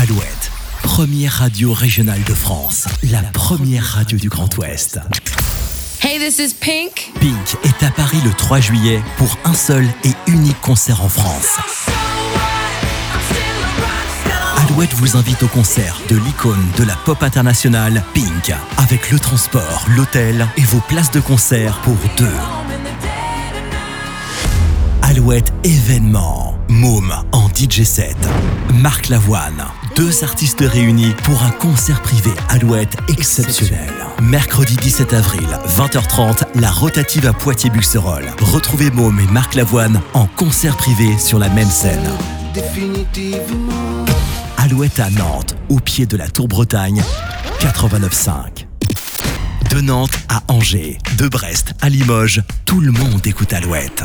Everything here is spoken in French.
Alouette, première radio régionale de France, la première radio du Grand Ouest. Hey, this is Pink. Pink est à Paris le 3 juillet pour un seul et unique concert en France. Alouette vous invite au concert de l'icône de la pop internationale, Pink, avec le transport, l'hôtel et vos places de concert pour deux. Alouette événement. Môme en DJ set. Marc Lavoine. Deux artistes réunis pour un concert privé Alouette exceptionnel. Mercredi 17 avril, 20h30, la rotative à Poitiers-Buxerolles. Retrouvez Môme et Marc Lavoine en concert privé sur la même scène. Alouette à Nantes, au pied de la Tour Bretagne, 89.5. De Nantes à Angers, de Brest à Limoges, tout le monde écoute Alouette.